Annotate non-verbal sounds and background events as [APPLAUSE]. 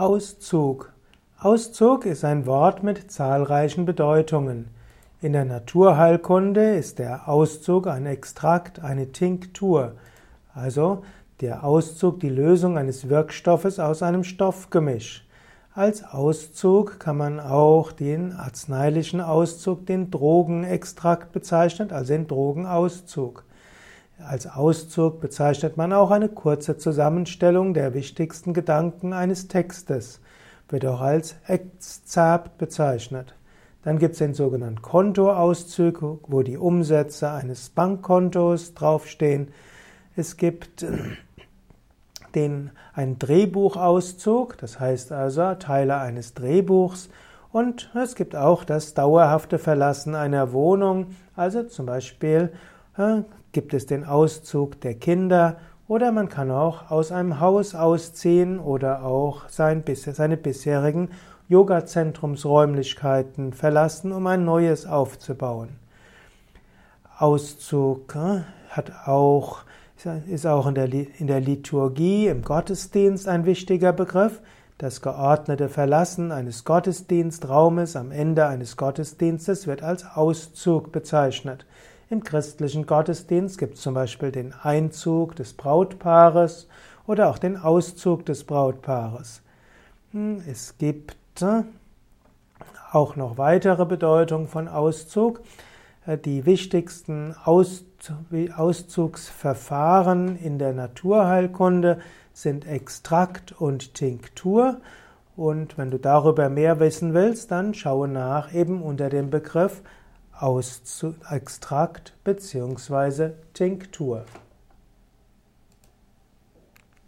Auszug. Auszug ist ein Wort mit zahlreichen Bedeutungen. In der Naturheilkunde ist der Auszug ein Extrakt, eine Tinktur, also der Auszug die Lösung eines Wirkstoffes aus einem Stoffgemisch. Als Auszug kann man auch den arzneilichen Auszug, den Drogenextrakt bezeichnen, also den Drogenauszug. Als Auszug bezeichnet man auch eine kurze Zusammenstellung der wichtigsten Gedanken eines Textes, wird auch als Exzerpt bezeichnet. Dann gibt es den sogenannten Kontoauszug, wo die Umsätze eines Bankkontos draufstehen. Es gibt [CLEARS THROAT] den, einen Drehbuchauszug, das heißt also Teile eines Drehbuchs. Und es gibt auch das dauerhafte Verlassen einer Wohnung, also zum Beispiel gibt es den Auszug der Kinder oder man kann auch aus einem Haus ausziehen oder auch sein, seine bisherigen Yoga-Zentrumsräumlichkeiten verlassen, um ein neues aufzubauen. Auszug hat auch, ist auch in der, in der Liturgie, im Gottesdienst ein wichtiger Begriff. Das geordnete Verlassen eines Gottesdienstraumes am Ende eines Gottesdienstes wird als Auszug bezeichnet. Im christlichen Gottesdienst gibt es zum Beispiel den Einzug des Brautpaares oder auch den Auszug des Brautpaares. Hm, es gibt äh, auch noch weitere Bedeutungen von Auszug. Äh, die wichtigsten Auszugsverfahren in der Naturheilkunde sind Extrakt und Tinktur. Und wenn du darüber mehr wissen willst, dann schaue nach eben unter dem Begriff Extrakt bzw. Tinktur.